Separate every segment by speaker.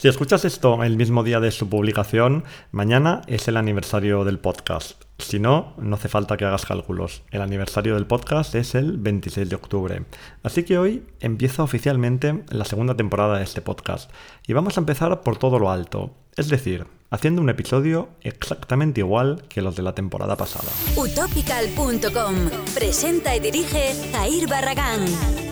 Speaker 1: Si escuchas esto el mismo día de su publicación, mañana es el aniversario del podcast. Si no, no hace falta que hagas cálculos. El aniversario del podcast es el 26 de octubre. Así que hoy empieza oficialmente la segunda temporada de este podcast. Y vamos a empezar por todo lo alto. Es decir, haciendo un episodio exactamente igual que los de la temporada pasada.
Speaker 2: Utopical.com presenta y dirige Jair Barragán.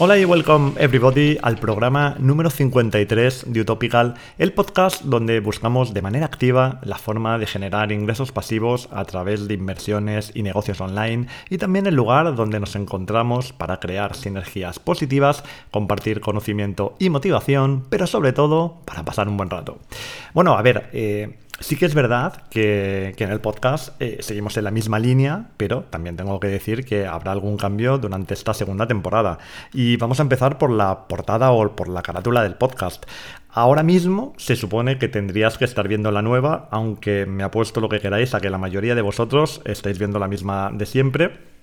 Speaker 1: Hola y welcome everybody al programa número 53 de Utopical, el podcast donde buscamos de manera activa la forma de generar ingresos pasivos a través de inversiones y negocios online y también el lugar donde nos encontramos para crear sinergias positivas, compartir conocimiento y motivación, pero sobre todo para pasar un buen rato. Bueno, a ver, eh, Sí que es verdad que, en el podcast eh, seguimos en la misma línea, pero también tengo que decir que habrá algún cambio durante esta segunda temporada. Y vamos a empezar por la portada o por la carátula del podcast. Ahora mismo se supone que tendrías que estar viendo la nueva, aunque me apuesto lo que queráis a que la mayoría de vosotros estáis viendo la misma de siempre.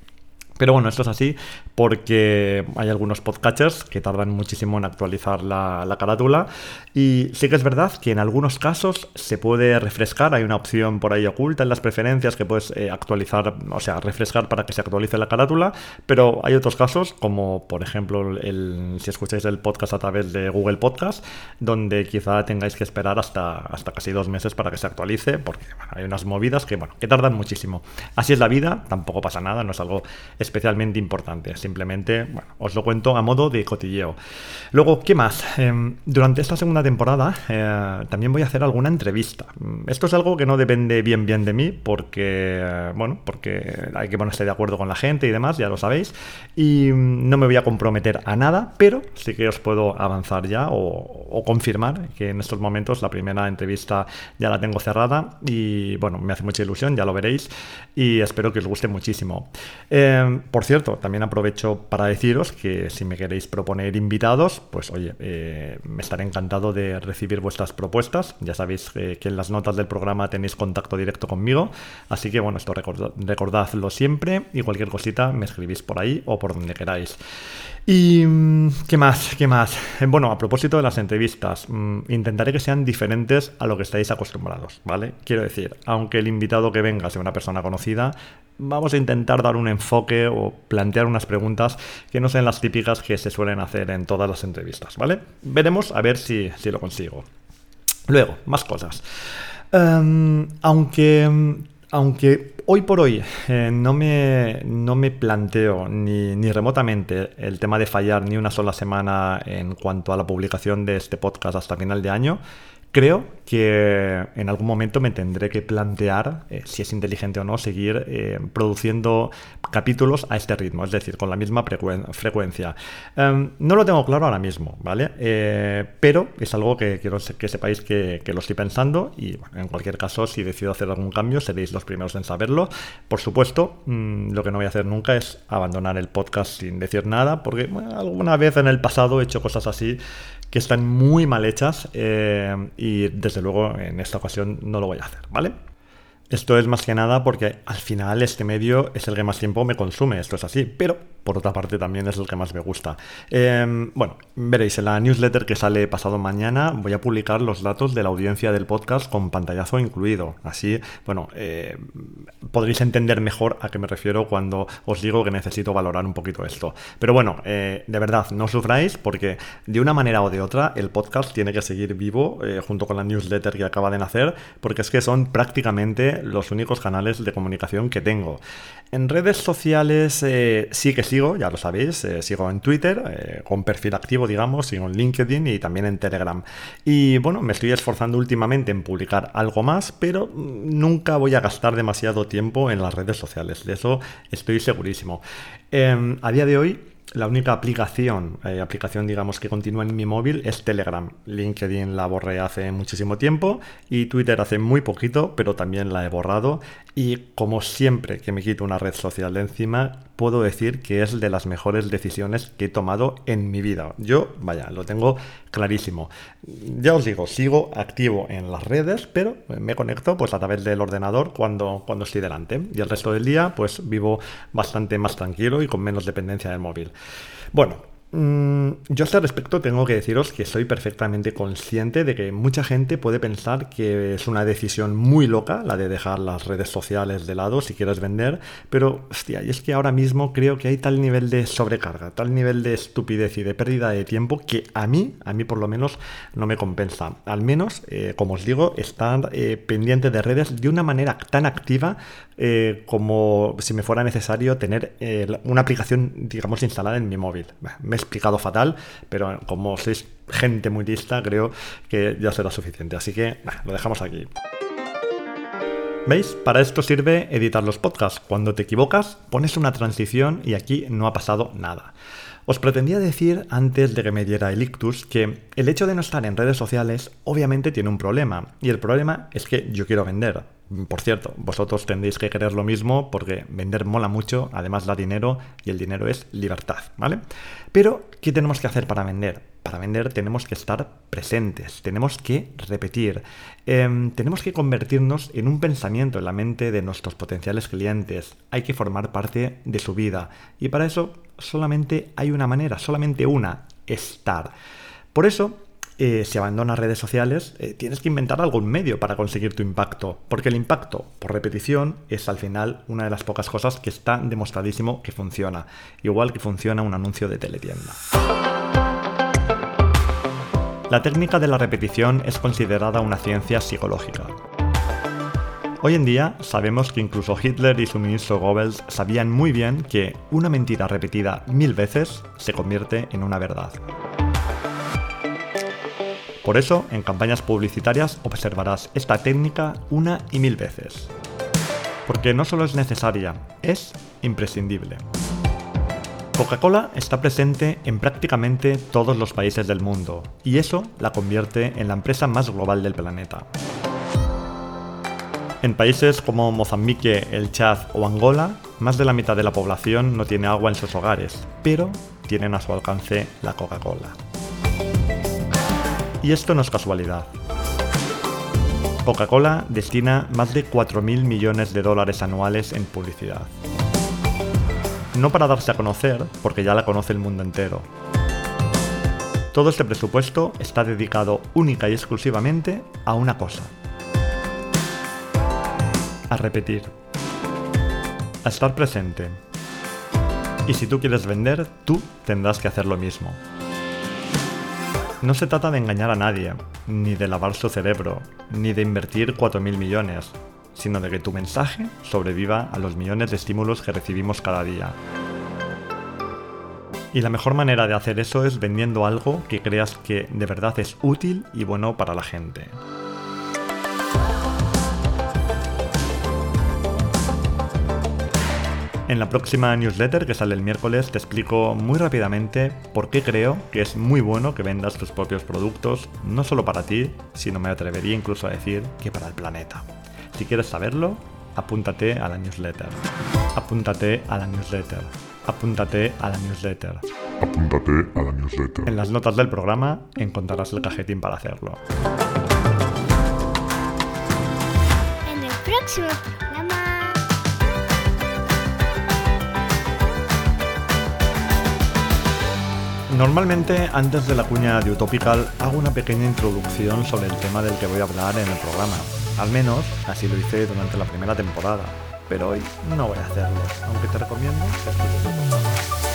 Speaker 1: Pero bueno, esto es así porque hay algunos podcatchers que tardan muchísimo en actualizar la, carátula. Y sí que es verdad que en algunos casos se puede refrescar. Hay una opción por ahí oculta en las preferencias que puedes eh, actualizar, o sea, refrescar para que se actualice la carátula. Pero hay otros casos, como por ejemplo el, si escucháis el podcast a través de Google Podcast, donde quizá tengáis que esperar hasta, hasta casi dos meses para que se actualice, porque hay unas movidas que, bueno, que tardan muchísimo. Así es la vida, tampoco pasa nada, no es algo especialmente importante. Simplemente, bueno, os lo cuento a modo de cotilleo. Luego, ¿qué más? Em, durante esta segunda temporada eh, también voy a hacer alguna entrevista. Esto es algo que no depende bien bien de mí porque, eh, bueno, porque hay que ponerse de acuerdo con la gente y demás, ya lo sabéis. Y no me voy a comprometer a nada, pero sí que os puedo avanzar ya o, confirmar que en estos momentos la primera entrevista ya la tengo cerrada y, bueno, me hace mucha ilusión, ya lo veréis y espero que os guste muchísimo. Por cierto, también aprovecho para deciros que si me queréis proponer invitados, pues oye, eh, me estaré encantado de recibir vuestras propuestas. Ya sabéis eh, que en las notas del programa tenéis contacto directo conmigo, así que bueno, esto recordadlo siempre y cualquier cosita me escribís por ahí o por donde queráis. ¿Y mm, qué más? ¿Qué más? Eh, bueno, a propósito de las entrevistas, mm, intentaré que sean diferentes a lo que estáis acostumbrados, ¿vale? Quiero decir, aunque el invitado que venga sea una persona conocida, vamos a intentar dar un enfoque o plantear unas preguntas que no sean las típicas que se suelen hacer en todas las entrevistas, ¿vale? Veremos a ver si, lo consigo. Luego, más cosas. Em, aunque, aunque hoy por hoy eh, no, me, no me planteo ni, ni, remotamente el tema de fallar ni una sola semana en cuanto a la publicación de este podcast hasta final de año, Creo que en algún momento me tendré que plantear eh, si es inteligente o no seguir eh, produciendo capítulos a este ritmo, es decir, con la misma frecuencia. Em, no lo tengo claro ahora mismo, ¿vale? Eh, pero es algo que quiero que sepáis que, lo estoy pensando y en cualquier caso, si decido hacer algún cambio, seréis los primeros en saberlo. Por supuesto, mm, lo que no voy a hacer nunca es abandonar el podcast sin decir nada, porque alguna vez en el pasado he hecho cosas así que están muy mal hechas y desde luego en esta ocasión no lo voy a hacer, ¿vale? Esto es más que nada porque al final este medio es el que más tiempo me consume, esto es así, pero por otra parte también es el que más me gusta. Em, bueno, veréis, en la newsletter que sale pasado mañana voy a publicar los datos de la audiencia del podcast con pantallazo incluido. Así, bueno, eh, podréis entender mejor a qué me refiero cuando os digo que necesito valorar un poquito esto. Pero bueno, eh, de verdad, no sufráis porque de una manera o de otra el podcast tiene que seguir vivo eh, junto con la newsletter que acaba de nacer, porque es que son prácticamente los únicos canales de comunicación que tengo. En redes sociales sí que sigo, ya lo sabéis, eh, sigo en Twitter, eh, con perfil activo, digamos, sigo en LinkedIn y también en Telegram. Y bueno, me estoy esforzando últimamente en publicar algo más, pero nunca voy a gastar demasiado tiempo en las redes sociales, de eso estoy segurísimo. Em, a día de hoy la única aplicación, eh, aplicación digamos que continúa en mi móvil es Telegram. LinkedIn la borré hace muchísimo tiempo y Twitter hace muy poquito, pero también la he borrado. Y como siempre que me quito una red social de encima, puedo decir que es de las mejores decisiones que he tomado en mi vida. Yo, vaya, lo tengo clarísimo. Ya os digo, sigo activo en las redes, pero me conecto pues a través del ordenador cuando, cuando estoy delante. Y el resto del día pues vivo bastante más tranquilo y con menos dependencia del móvil. Bueno, yo a este respecto tengo que deciros que soy perfectamente consciente de que mucha gente puede pensar que es una decisión muy loca la de dejar las redes sociales de lado si quieres vender, pero hostia, y es que ahora mismo creo que hay tal nivel de sobrecarga, tal nivel de estupidez y de pérdida de tiempo que a mí, a mí por lo menos, no me compensa. Al menos, eh, como os digo, estar eh, pendiente de redes de una manera tan activa eh, como si me fuera necesario tener una aplicación, digamos, instalada en mi móvil. Me explicado fatal, pero como sois gente muy lista, creo que ya será suficiente. Así que lo dejamos aquí. ¿Veis? Para esto sirve editar los podcasts. Cuando te equivocas, pones una transición y aquí no ha pasado nada. Os pretendía decir antes de que me diera el ictus que el hecho de no estar en redes sociales obviamente tiene un problema. Y el problema es que yo quiero vender. Por cierto, vosotros tendréis que querer lo mismo porque vender mola mucho, además da dinero y el dinero es libertad, ¿vale? Pero, ¿qué tenemos que hacer para vender? Para vender tenemos que estar presentes, tenemos que repetir, em, tenemos que convertirnos en un pensamiento en la mente de nuestros potenciales clientes, hay que formar parte de su vida y para eso solamente hay una manera, solamente una, estar. Por eso eh, si abandonas redes sociales, eh, tienes que inventar algún medio para conseguir tu impacto, porque el impacto por repetición es al final una de las pocas cosas que está demostradísimo que funciona, igual que funciona un anuncio de teletienda. La técnica de la repetición es considerada una ciencia psicológica. Hoy en día sabemos que incluso Hitler y su ministro Goebbels sabían muy bien que una mentira repetida mil veces se convierte en una verdad. Por eso, en campañas publicitarias observarás esta técnica una y mil veces. Porque no solo es necesaria, es imprescindible. Coca-Cola está presente en prácticamente todos los países del mundo, y eso la convierte en la empresa más global del planeta. En países como Mozambique, el Chad o Angola, más de la mitad de la población no tiene agua en sus hogares, pero tienen a su alcance la Coca-Cola. Y esto no es casualidad. Coca-Cola destina más de 4.000 millones de dólares anuales en publicidad. No para darse a conocer, porque ya la conoce el mundo entero. Todo este presupuesto está dedicado única y exclusivamente a una cosa. A repetir. A estar presente. Y si tú quieres vender, tú tendrás que hacer lo mismo. No se trata de engañar a nadie, ni de lavar su cerebro, ni de invertir 4.000 millones, sino de que tu mensaje sobreviva a los millones de estímulos que recibimos cada día. Y la mejor manera de hacer eso es vendiendo algo que creas que de verdad es útil y bueno para la gente. En la próxima newsletter que sale el miércoles te explico muy rápidamente por qué creo que es muy bueno que vendas tus propios productos, no solo para ti, sino me atrevería incluso a decir que para el planeta. Si quieres saberlo, apúntate a la newsletter. Apúntate a la newsletter. Apúntate a la newsletter.
Speaker 3: Apúntate a la newsletter.
Speaker 1: En las notas del programa encontrarás el cajetín para hacerlo.
Speaker 4: En el próximo
Speaker 1: Normalmente, antes de la cuña de Utopical, hago una pequeña introducción sobre el tema del que voy a hablar en el programa. Al menos, así lo hice durante la primera temporada. Pero hoy no voy a hacerlo, aunque te recomiendo que escuches